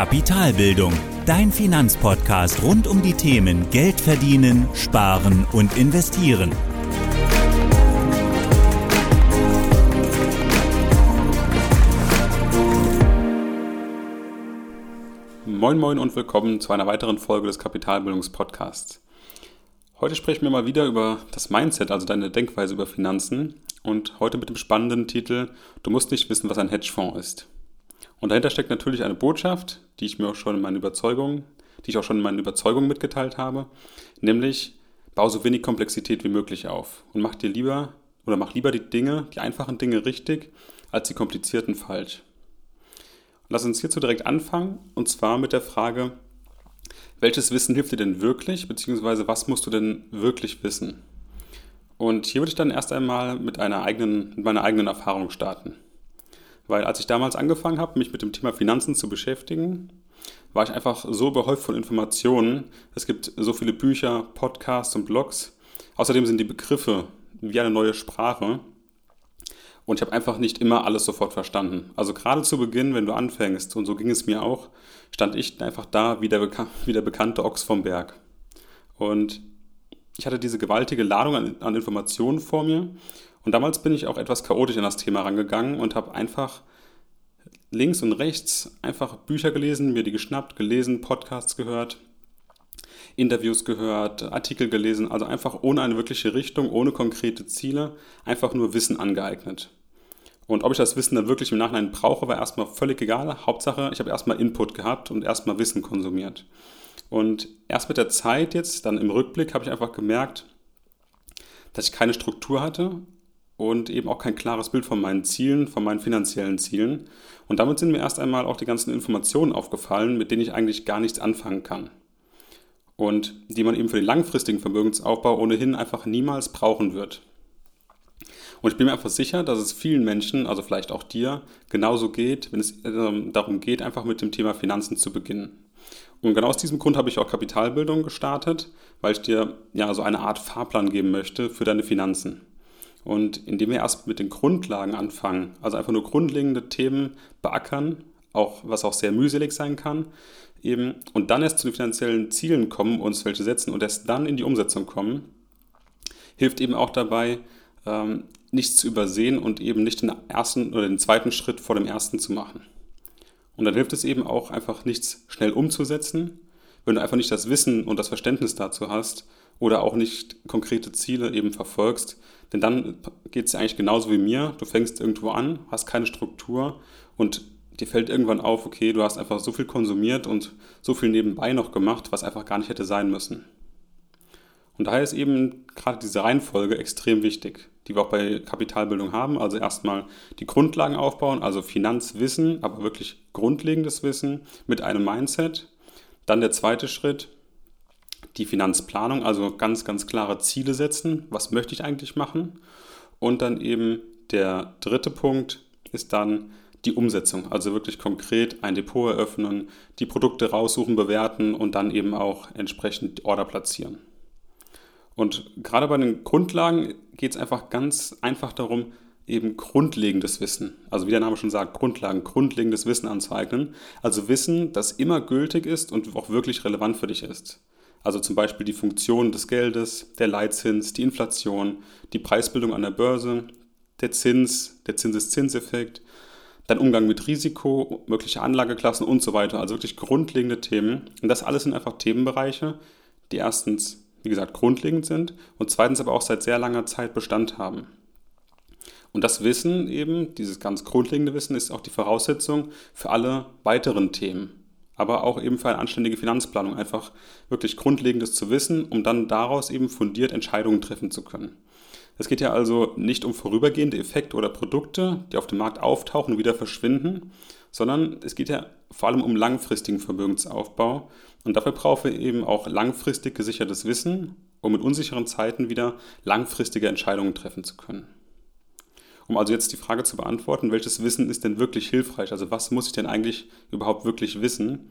Kapitalbildung, dein Finanzpodcast rund um die Themen Geld verdienen, sparen und investieren. Moin Moin und willkommen zu einer weiteren Folge des Kapitalbildungspodcasts. Heute sprechen wir mal wieder über das Mindset, also deine Denkweise über Finanzen und heute mit dem spannenden Titel Du musst nicht wissen, was ein Hedgefonds ist. Und dahinter steckt natürlich eine Botschaft, die ich mir auch schon in meinen Überzeugungen, die ich auch schon in meinen Überzeugungen mitgeteilt habe, nämlich bau so wenig Komplexität wie möglich auf und mach dir lieber oder mach lieber die Dinge, die einfachen Dinge richtig, als die komplizierten falsch. Und lass uns hierzu direkt anfangen und zwar mit der Frage, welches Wissen hilft dir denn wirklich, beziehungsweise was musst du denn wirklich wissen? Und hier würde ich dann erst einmal mit, einer eigenen, mit meiner eigenen Erfahrung starten. Weil als ich damals angefangen habe, mich mit dem Thema Finanzen zu beschäftigen, war ich einfach so behäuft von Informationen. Es gibt so viele Bücher, Podcasts und Blogs. Außerdem sind die Begriffe wie eine neue Sprache. Und ich habe einfach nicht immer alles sofort verstanden. Also gerade zu Beginn, wenn du anfängst, und so ging es mir auch, stand ich einfach da wie der, wie der bekannte Ochs vom Berg. Und ich hatte diese gewaltige Ladung an, an Informationen vor mir und damals bin ich auch etwas chaotisch an das Thema rangegangen und habe einfach links und rechts einfach Bücher gelesen, mir die geschnappt, gelesen, Podcasts gehört, Interviews gehört, Artikel gelesen, also einfach ohne eine wirkliche Richtung, ohne konkrete Ziele, einfach nur Wissen angeeignet. Und ob ich das Wissen dann wirklich im Nachhinein brauche, war erstmal völlig egal. Hauptsache, ich habe erstmal Input gehabt und erstmal Wissen konsumiert. Und erst mit der Zeit jetzt, dann im Rückblick, habe ich einfach gemerkt, dass ich keine Struktur hatte und eben auch kein klares Bild von meinen Zielen, von meinen finanziellen Zielen. Und damit sind mir erst einmal auch die ganzen Informationen aufgefallen, mit denen ich eigentlich gar nichts anfangen kann. Und die man eben für den langfristigen Vermögensaufbau ohnehin einfach niemals brauchen wird. Und ich bin mir einfach sicher, dass es vielen Menschen, also vielleicht auch dir, genauso geht, wenn es äh, darum geht, einfach mit dem Thema Finanzen zu beginnen. Und genau aus diesem Grund habe ich auch Kapitalbildung gestartet, weil ich dir ja so eine Art Fahrplan geben möchte für deine Finanzen. Und indem wir erst mit den Grundlagen anfangen, also einfach nur grundlegende Themen beackern, auch, was auch sehr mühselig sein kann, eben, und dann erst zu den finanziellen Zielen kommen, uns welche setzen und erst dann in die Umsetzung kommen, hilft eben auch dabei, ähm, nichts zu übersehen und eben nicht den ersten oder den zweiten Schritt vor dem ersten zu machen. Und dann hilft es eben auch einfach nichts schnell umzusetzen, wenn du einfach nicht das Wissen und das Verständnis dazu hast oder auch nicht konkrete Ziele eben verfolgst, denn dann geht es eigentlich genauso wie mir. Du fängst irgendwo an, hast keine Struktur und dir fällt irgendwann auf, okay, du hast einfach so viel konsumiert und so viel nebenbei noch gemacht, was einfach gar nicht hätte sein müssen. Und daher ist eben gerade diese Reihenfolge extrem wichtig, die wir auch bei Kapitalbildung haben. Also erstmal die Grundlagen aufbauen, also Finanzwissen, aber wirklich grundlegendes Wissen mit einem Mindset. Dann der zweite Schritt, die Finanzplanung, also ganz, ganz klare Ziele setzen. Was möchte ich eigentlich machen? Und dann eben der dritte Punkt ist dann die Umsetzung, also wirklich konkret ein Depot eröffnen, die Produkte raussuchen, bewerten und dann eben auch entsprechend Order platzieren. Und gerade bei den Grundlagen geht es einfach ganz einfach darum, eben grundlegendes Wissen, also wie der Name schon sagt, Grundlagen, grundlegendes Wissen anzueignen. Also Wissen, das immer gültig ist und auch wirklich relevant für dich ist. Also zum Beispiel die Funktion des Geldes, der Leitzins, die Inflation, die Preisbildung an der Börse, der Zins, der Zinseszinseffekt, dein Umgang mit Risiko, mögliche Anlageklassen und so weiter. Also wirklich grundlegende Themen. Und das alles sind einfach Themenbereiche, die erstens, wie gesagt, grundlegend sind und zweitens aber auch seit sehr langer Zeit Bestand haben. Und das Wissen eben, dieses ganz grundlegende Wissen, ist auch die Voraussetzung für alle weiteren Themen aber auch eben für eine anständige Finanzplanung einfach wirklich Grundlegendes zu wissen, um dann daraus eben fundiert Entscheidungen treffen zu können. Es geht ja also nicht um vorübergehende Effekte oder Produkte, die auf dem Markt auftauchen und wieder verschwinden, sondern es geht ja vor allem um langfristigen Vermögensaufbau. Und dafür brauchen wir eben auch langfristig gesichertes Wissen, um in unsicheren Zeiten wieder langfristige Entscheidungen treffen zu können. Um also jetzt die Frage zu beantworten, welches Wissen ist denn wirklich hilfreich? Also was muss ich denn eigentlich überhaupt wirklich wissen?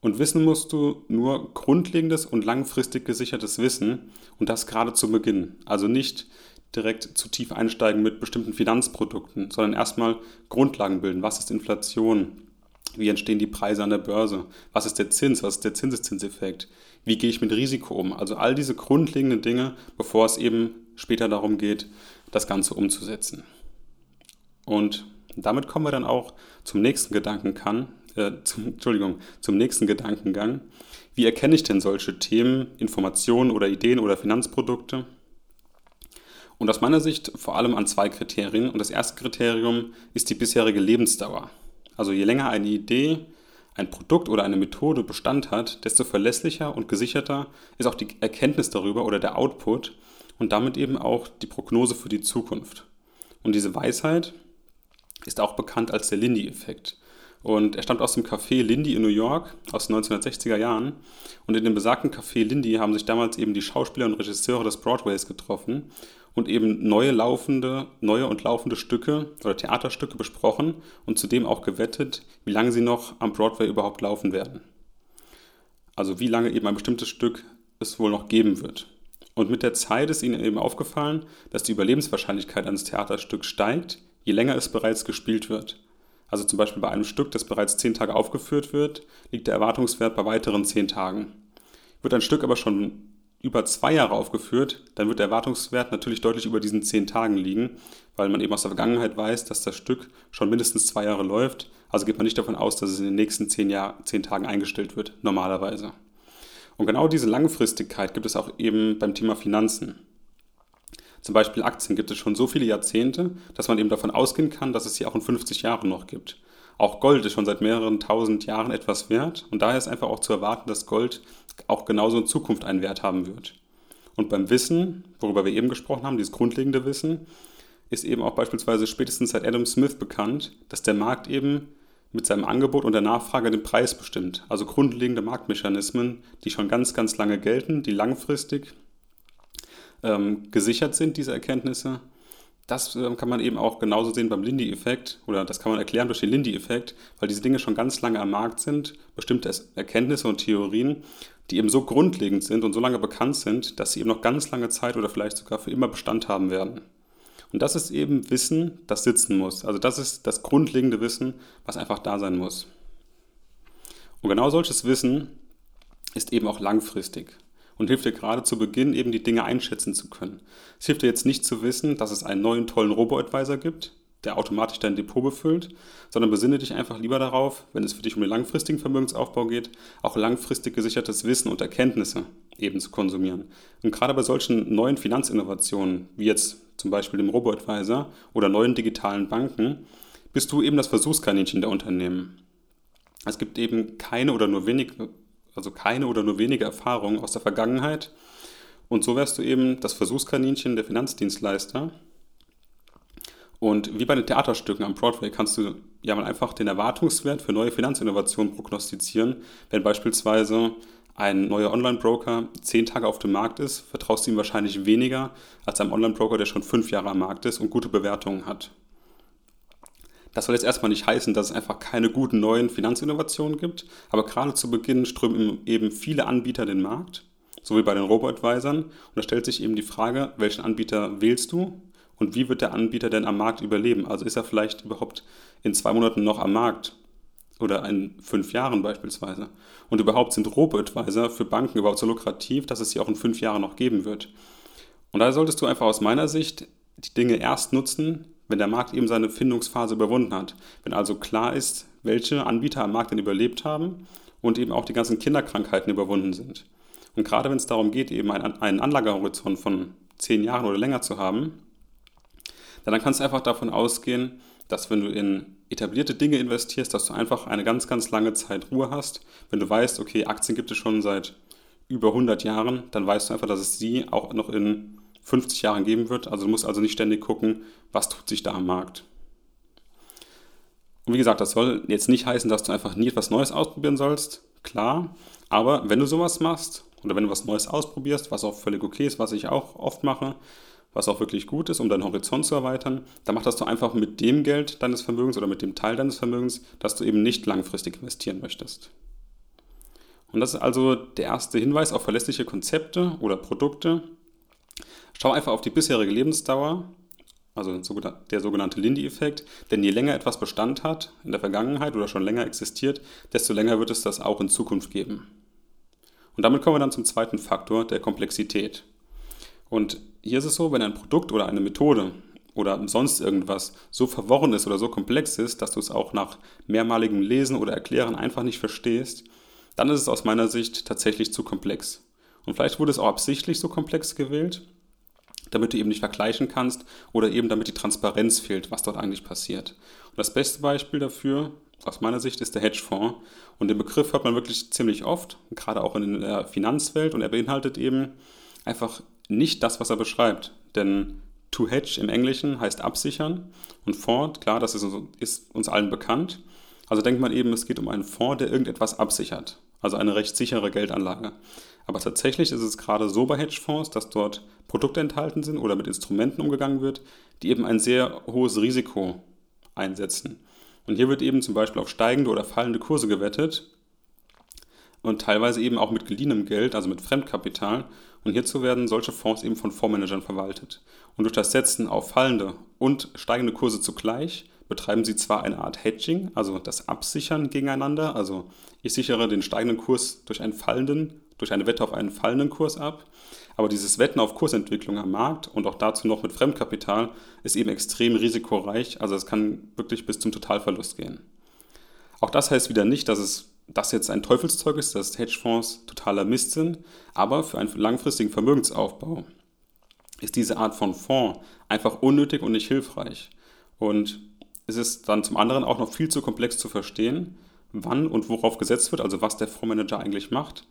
Und wissen musst du nur grundlegendes und langfristig gesichertes Wissen und das gerade zu Beginn. Also nicht direkt zu tief einsteigen mit bestimmten Finanzprodukten, sondern erstmal Grundlagen bilden. Was ist Inflation? Wie entstehen die Preise an der Börse? Was ist der Zins? Was ist der Zinseszinseffekt? Wie gehe ich mit Risiko um? Also all diese grundlegenden Dinge, bevor es eben später darum geht, das Ganze umzusetzen. Und damit kommen wir dann auch zum nächsten Gedankengang, äh, zum, Entschuldigung, zum nächsten Gedankengang. Wie erkenne ich denn solche Themen, Informationen oder Ideen oder Finanzprodukte? Und aus meiner Sicht vor allem an zwei Kriterien. Und das erste Kriterium ist die bisherige Lebensdauer. Also je länger eine Idee, ein Produkt oder eine Methode Bestand hat, desto verlässlicher und gesicherter ist auch die Erkenntnis darüber oder der Output und damit eben auch die Prognose für die Zukunft. Und diese Weisheit ist auch bekannt als der Lindy-Effekt. Und er stammt aus dem Café Lindy in New York aus den 1960er Jahren. Und in dem besagten Café Lindy haben sich damals eben die Schauspieler und Regisseure des Broadways getroffen und eben neue laufende, neue und laufende Stücke oder Theaterstücke besprochen und zudem auch gewettet, wie lange sie noch am Broadway überhaupt laufen werden. Also wie lange eben ein bestimmtes Stück es wohl noch geben wird. Und mit der Zeit ist ihnen eben aufgefallen, dass die Überlebenswahrscheinlichkeit eines Theaterstücks steigt, je länger es bereits gespielt wird. Also zum Beispiel bei einem Stück, das bereits zehn Tage aufgeführt wird, liegt der Erwartungswert bei weiteren zehn Tagen. Wird ein Stück aber schon über zwei Jahre aufgeführt, dann wird der Erwartungswert natürlich deutlich über diesen zehn Tagen liegen, weil man eben aus der Vergangenheit weiß, dass das Stück schon mindestens zwei Jahre läuft. Also geht man nicht davon aus, dass es in den nächsten zehn, Jahr, zehn Tagen eingestellt wird, normalerweise. Und genau diese Langfristigkeit gibt es auch eben beim Thema Finanzen. Zum Beispiel Aktien gibt es schon so viele Jahrzehnte, dass man eben davon ausgehen kann, dass es sie auch in 50 Jahren noch gibt. Auch Gold ist schon seit mehreren tausend Jahren etwas wert und daher ist einfach auch zu erwarten, dass Gold auch genauso in Zukunft einen Wert haben wird. Und beim Wissen, worüber wir eben gesprochen haben, dieses grundlegende Wissen, ist eben auch beispielsweise spätestens seit Adam Smith bekannt, dass der Markt eben mit seinem Angebot und der Nachfrage den Preis bestimmt. Also grundlegende Marktmechanismen, die schon ganz, ganz lange gelten, die langfristig ähm, gesichert sind, diese Erkenntnisse das äh, kann man eben auch genauso sehen beim Lindy-Effekt oder das kann man erklären durch den Lindy-Effekt, weil diese Dinge schon ganz lange am Markt sind, bestimmte Erkenntnisse und Theorien, die eben so grundlegend sind und so lange bekannt sind, dass sie eben noch ganz lange Zeit oder vielleicht sogar für immer Bestand haben werden. Und das ist eben Wissen, das sitzen muss. Also das ist das grundlegende Wissen, was einfach da sein muss. Und genau solches Wissen ist eben auch langfristig und hilft dir gerade zu Beginn eben die Dinge einschätzen zu können. Es hilft dir jetzt nicht zu wissen, dass es einen neuen tollen Robo-Advisor gibt, der automatisch dein Depot befüllt, sondern besinne dich einfach lieber darauf, wenn es für dich um den langfristigen Vermögensaufbau geht, auch langfristig gesichertes Wissen und Erkenntnisse eben zu konsumieren. Und gerade bei solchen neuen Finanzinnovationen, wie jetzt zum Beispiel dem Robo-Advisor oder neuen digitalen Banken, bist du eben das Versuchskaninchen der Unternehmen. Es gibt eben keine oder nur wenig also keine oder nur wenige Erfahrungen aus der Vergangenheit. Und so wärst du eben das Versuchskaninchen der Finanzdienstleister. Und wie bei den Theaterstücken am Broadway kannst du ja mal einfach den Erwartungswert für neue Finanzinnovationen prognostizieren. Wenn beispielsweise ein neuer Online-Broker zehn Tage auf dem Markt ist, vertraust du ihm wahrscheinlich weniger als einem Online-Broker, der schon fünf Jahre am Markt ist und gute Bewertungen hat. Das soll jetzt erstmal nicht heißen, dass es einfach keine guten neuen Finanzinnovationen gibt, aber gerade zu Beginn strömen eben viele Anbieter den Markt, so wie bei den Robo-Advisern. Und da stellt sich eben die Frage, welchen Anbieter wählst du und wie wird der Anbieter denn am Markt überleben? Also ist er vielleicht überhaupt in zwei Monaten noch am Markt oder in fünf Jahren beispielsweise? Und überhaupt sind Robo-Advisor für Banken überhaupt so lukrativ, dass es sie auch in fünf Jahren noch geben wird? Und da solltest du einfach aus meiner Sicht die Dinge erst nutzen, wenn der Markt eben seine Findungsphase überwunden hat. Wenn also klar ist, welche Anbieter am Markt denn überlebt haben und eben auch die ganzen Kinderkrankheiten überwunden sind. Und gerade wenn es darum geht, eben einen Anlagehorizont von zehn Jahren oder länger zu haben, dann kannst du einfach davon ausgehen, dass wenn du in etablierte Dinge investierst, dass du einfach eine ganz, ganz lange Zeit Ruhe hast. Wenn du weißt, okay, Aktien gibt es schon seit über 100 Jahren, dann weißt du einfach, dass es sie auch noch in 50 Jahren geben wird. Also du musst also nicht ständig gucken, was tut sich da am Markt. Und wie gesagt, das soll jetzt nicht heißen, dass du einfach nie etwas Neues ausprobieren sollst. Klar, aber wenn du sowas machst oder wenn du was Neues ausprobierst, was auch völlig okay ist, was ich auch oft mache, was auch wirklich gut ist, um deinen Horizont zu erweitern, dann mach das doch einfach mit dem Geld deines Vermögens oder mit dem Teil deines Vermögens, das du eben nicht langfristig investieren möchtest. Und das ist also der erste Hinweis auf verlässliche Konzepte oder Produkte, Schau einfach auf die bisherige Lebensdauer also der sogenannte Lindy-Effekt. Denn je länger etwas Bestand hat in der Vergangenheit oder schon länger existiert, desto länger wird es das auch in Zukunft geben. Und damit kommen wir dann zum zweiten Faktor, der Komplexität. Und hier ist es so, wenn ein Produkt oder eine Methode oder sonst irgendwas so verworren ist oder so komplex ist, dass du es auch nach mehrmaligem Lesen oder Erklären einfach nicht verstehst, dann ist es aus meiner Sicht tatsächlich zu komplex. Und vielleicht wurde es auch absichtlich so komplex gewählt, damit du eben nicht vergleichen kannst oder eben damit die Transparenz fehlt, was dort eigentlich passiert. Und das beste Beispiel dafür, aus meiner Sicht, ist der Hedgefonds. Und den Begriff hört man wirklich ziemlich oft, gerade auch in der Finanzwelt. Und er beinhaltet eben einfach nicht das, was er beschreibt. Denn to hedge im Englischen heißt absichern. Und Fonds, klar, das ist uns allen bekannt. Also denkt man eben, es geht um einen Fonds, der irgendetwas absichert. Also eine recht sichere Geldanlage. Aber tatsächlich ist es gerade so bei Hedgefonds, dass dort Produkte enthalten sind oder mit Instrumenten umgegangen wird, die eben ein sehr hohes Risiko einsetzen. Und hier wird eben zum Beispiel auf steigende oder fallende Kurse gewettet und teilweise eben auch mit geliehenem Geld, also mit Fremdkapital. Und hierzu werden solche Fonds eben von Fondsmanagern verwaltet. Und durch das Setzen auf fallende und steigende Kurse zugleich betreiben sie zwar eine Art Hedging, also das Absichern gegeneinander, also ich sichere den steigenden Kurs durch einen fallenden, durch eine Wette auf einen fallenden Kurs ab, aber dieses Wetten auf Kursentwicklung am Markt und auch dazu noch mit Fremdkapital ist eben extrem risikoreich, also es kann wirklich bis zum Totalverlust gehen. Auch das heißt wieder nicht, dass es das jetzt ein Teufelszeug ist, dass Hedgefonds totaler Mist sind, aber für einen langfristigen Vermögensaufbau ist diese Art von Fonds einfach unnötig und nicht hilfreich. Und es ist dann zum anderen auch noch viel zu komplex zu verstehen, wann und worauf gesetzt wird, also was der Fondsmanager eigentlich macht.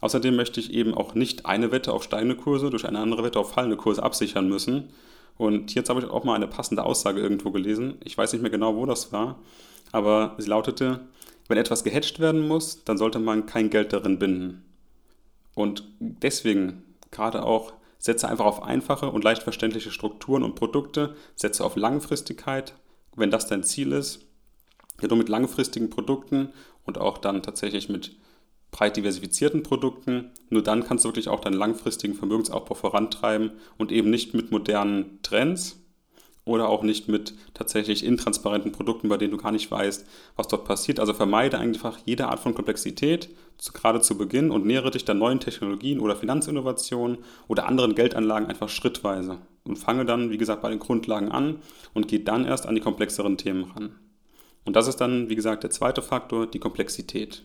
Außerdem möchte ich eben auch nicht eine Wette auf steigende Kurse durch eine andere Wette auf fallende Kurse absichern müssen. Und jetzt habe ich auch mal eine passende Aussage irgendwo gelesen. Ich weiß nicht mehr genau, wo das war, aber sie lautete, wenn etwas gehatcht werden muss, dann sollte man kein Geld darin binden. Und deswegen gerade auch setze einfach auf einfache und leicht verständliche Strukturen und Produkte, setze auf Langfristigkeit, wenn das dein Ziel ist, ja, nur mit langfristigen Produkten und auch dann tatsächlich mit breit diversifizierten Produkten, nur dann kannst du wirklich auch deinen langfristigen Vermögensaufbau vorantreiben und eben nicht mit modernen Trends oder auch nicht mit tatsächlich intransparenten Produkten, bei denen du gar nicht weißt, was dort passiert. Also vermeide einfach jede Art von Komplexität, gerade zu Beginn, und nähere dich dann neuen Technologien oder Finanzinnovationen oder anderen Geldanlagen einfach schrittweise und fange dann, wie gesagt, bei den Grundlagen an und gehe dann erst an die komplexeren Themen ran. Und das ist dann, wie gesagt, der zweite Faktor, die Komplexität.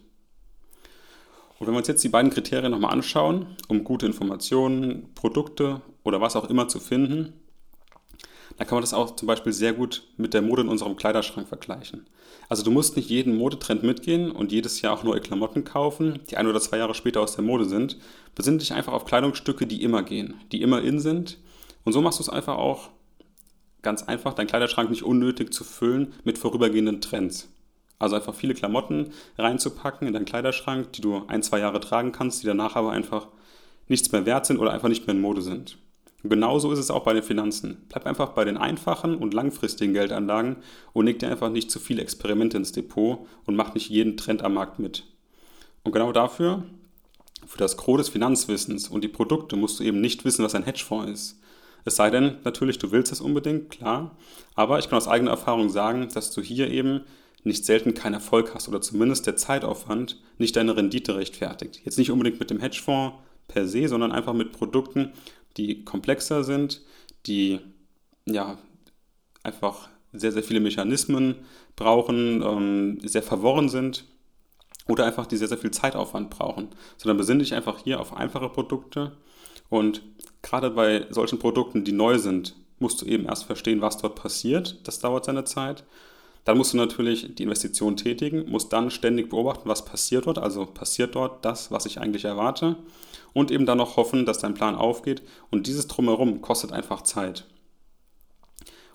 Und wenn wir uns jetzt die beiden Kriterien nochmal anschauen, um gute Informationen, Produkte oder was auch immer zu finden, dann kann man das auch zum Beispiel sehr gut mit der Mode in unserem Kleiderschrank vergleichen. Also du musst nicht jeden Modetrend mitgehen und jedes Jahr auch neue Klamotten kaufen, die ein oder zwei Jahre später aus der Mode sind. Besinne dich einfach auf Kleidungsstücke, die immer gehen, die immer in sind und so machst du es einfach auch ganz einfach, deinen Kleiderschrank nicht unnötig zu füllen mit vorübergehenden Trends. Also einfach viele Klamotten reinzupacken in deinen Kleiderschrank, die du ein, zwei Jahre tragen kannst, die danach aber einfach nichts mehr wert sind oder einfach nicht mehr in Mode sind. Und genauso ist es auch bei den Finanzen. Bleib einfach bei den einfachen und langfristigen Geldanlagen und leg dir einfach nicht zu viele Experimente ins Depot und mach nicht jeden Trend am Markt mit. Und genau dafür, für das Gros des Finanzwissens und die Produkte musst du eben nicht wissen, was ein Hedgefonds ist. Es sei denn, natürlich, du willst es unbedingt, klar. Aber ich kann aus eigener Erfahrung sagen, dass du hier eben nicht selten keinen Erfolg hast oder zumindest der Zeitaufwand nicht deine Rendite rechtfertigt. Jetzt nicht unbedingt mit dem Hedgefonds per se, sondern einfach mit Produkten, die komplexer sind, die ja einfach sehr, sehr viele Mechanismen brauchen, ähm, sehr verworren sind oder einfach die sehr, sehr viel Zeitaufwand brauchen. Sondern besinne dich einfach hier auf einfache Produkte und gerade bei solchen Produkten, die neu sind, musst du eben erst verstehen, was dort passiert. Das dauert seine Zeit. Dann musst du natürlich die Investition tätigen, musst dann ständig beobachten, was passiert dort. Also passiert dort das, was ich eigentlich erwarte. Und eben dann noch hoffen, dass dein Plan aufgeht. Und dieses Drumherum kostet einfach Zeit.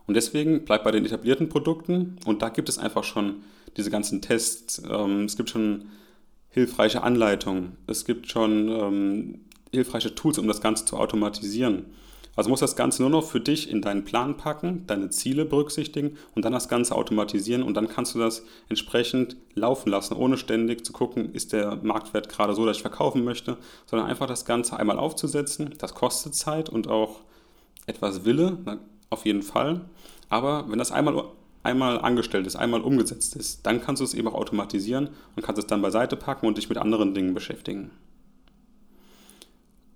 Und deswegen bleib bei den etablierten Produkten. Und da gibt es einfach schon diese ganzen Tests. Ähm, es gibt schon hilfreiche Anleitungen. Es gibt schon ähm, hilfreiche Tools, um das Ganze zu automatisieren. Also musst das Ganze nur noch für dich in deinen Plan packen, deine Ziele berücksichtigen und dann das Ganze automatisieren und dann kannst du das entsprechend laufen lassen, ohne ständig zu gucken, ist der Marktwert gerade so, dass ich verkaufen möchte, sondern einfach das Ganze einmal aufzusetzen. Das kostet Zeit und auch etwas Wille. auf jeden Fall. Aber wenn das einmal, einmal angestellt ist, einmal umgesetzt ist, dann kannst du es eben auch automatisieren und kannst es dann beiseite packen und dich mit anderen Dingen beschäftigen.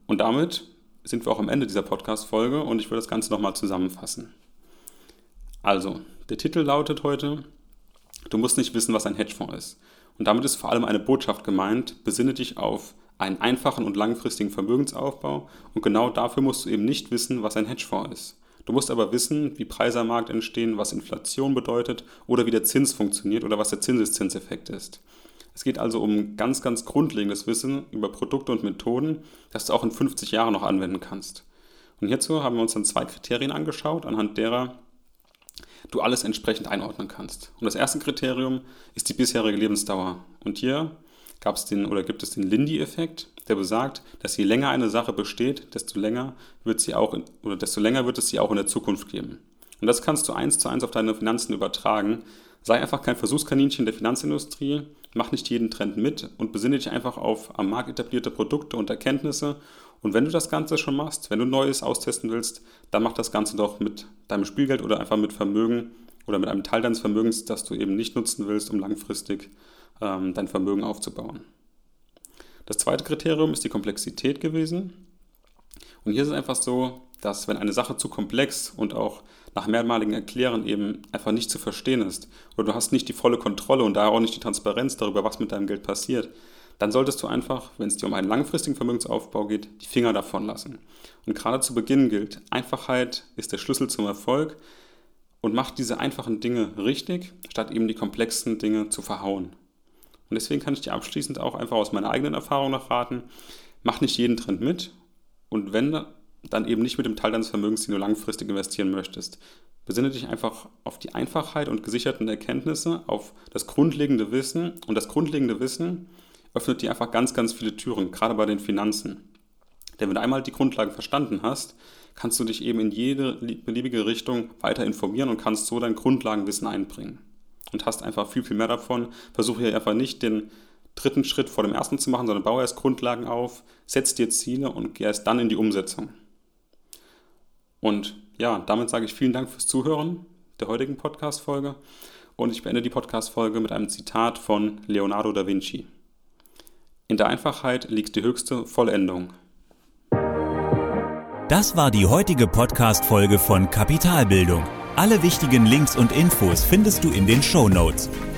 Und damit sind wir auch am Ende dieser Podcast-Folge und ich würde das Ganze nochmal zusammenfassen. Also, der Titel lautet heute, du musst nicht wissen, was ein Hedgefonds ist. Und damit ist vor allem eine Botschaft gemeint, besinne dich auf einen einfachen und langfristigen Vermögensaufbau und genau dafür musst du eben nicht wissen, was ein Hedgefonds ist. Du musst aber wissen, wie Preise am Markt entstehen, was Inflation bedeutet oder wie der Zins funktioniert oder was der Zinseszinseffekt ist. Es geht also um ganz, ganz grundlegendes Wissen über Produkte und Methoden, das du auch in 50 Jahren noch anwenden kannst. Und hierzu haben wir uns dann zwei Kriterien angeschaut, anhand derer du alles entsprechend einordnen kannst. Und das erste Kriterium ist die bisherige Lebensdauer. Und hier gab es den oder gibt es den Lindy-Effekt, der besagt, dass je länger eine Sache besteht, desto länger wird sie auch in, oder desto länger wird es sie auch in der Zukunft geben. Und das kannst du eins zu eins auf deine Finanzen übertragen. Sei einfach kein Versuchskaninchen der Finanzindustrie, mach nicht jeden Trend mit und besinne dich einfach auf am Markt etablierte Produkte und Erkenntnisse. Und wenn du das Ganze schon machst, wenn du Neues austesten willst, dann mach das Ganze doch mit deinem Spielgeld oder einfach mit Vermögen oder mit einem Teil deines Vermögens, das du eben nicht nutzen willst, um langfristig ähm, dein Vermögen aufzubauen. Das zweite Kriterium ist die Komplexität gewesen. Und hier ist es einfach so, dass wenn eine Sache zu komplex und auch nach mehrmaligen Erklären eben einfach nicht zu verstehen ist oder du hast nicht die volle Kontrolle und daher auch nicht die Transparenz darüber, was mit deinem Geld passiert, dann solltest du einfach, wenn es dir um einen langfristigen Vermögensaufbau geht, die Finger davon lassen. Und gerade zu Beginn gilt, Einfachheit ist der Schlüssel zum Erfolg und macht diese einfachen Dinge richtig, statt eben die komplexen Dinge zu verhauen. Und deswegen kann ich dir abschließend auch einfach aus meiner eigenen Erfahrung noch raten, mach nicht jeden Trend mit und wenn, dann eben nicht mit dem Teil deines Vermögens, den du langfristig investieren möchtest. Besinne dich einfach auf die Einfachheit und gesicherten Erkenntnisse, auf das grundlegende Wissen und das grundlegende Wissen öffnet dir einfach ganz, ganz viele Türen, gerade bei den Finanzen. Denn wenn du einmal die Grundlagen verstanden hast, kannst du dich eben in jede beliebige Richtung weiter informieren und kannst so dein Grundlagenwissen einbringen und hast einfach viel, viel mehr davon. Versuche hier einfach nicht den dritten Schritt vor dem ersten zu machen, sondern baue erst Grundlagen auf, setz dir Ziele und geh erst dann in die Umsetzung. Und ja, damit sage ich vielen Dank fürs Zuhören der heutigen Podcast-Folge und ich beende die Podcast-Folge mit einem Zitat von Leonardo da Vinci. In der Einfachheit liegt die höchste Vollendung. Das war die heutige Podcast-Folge von Kapitalbildung. Alle wichtigen Links und Infos findest du in den Show Notes.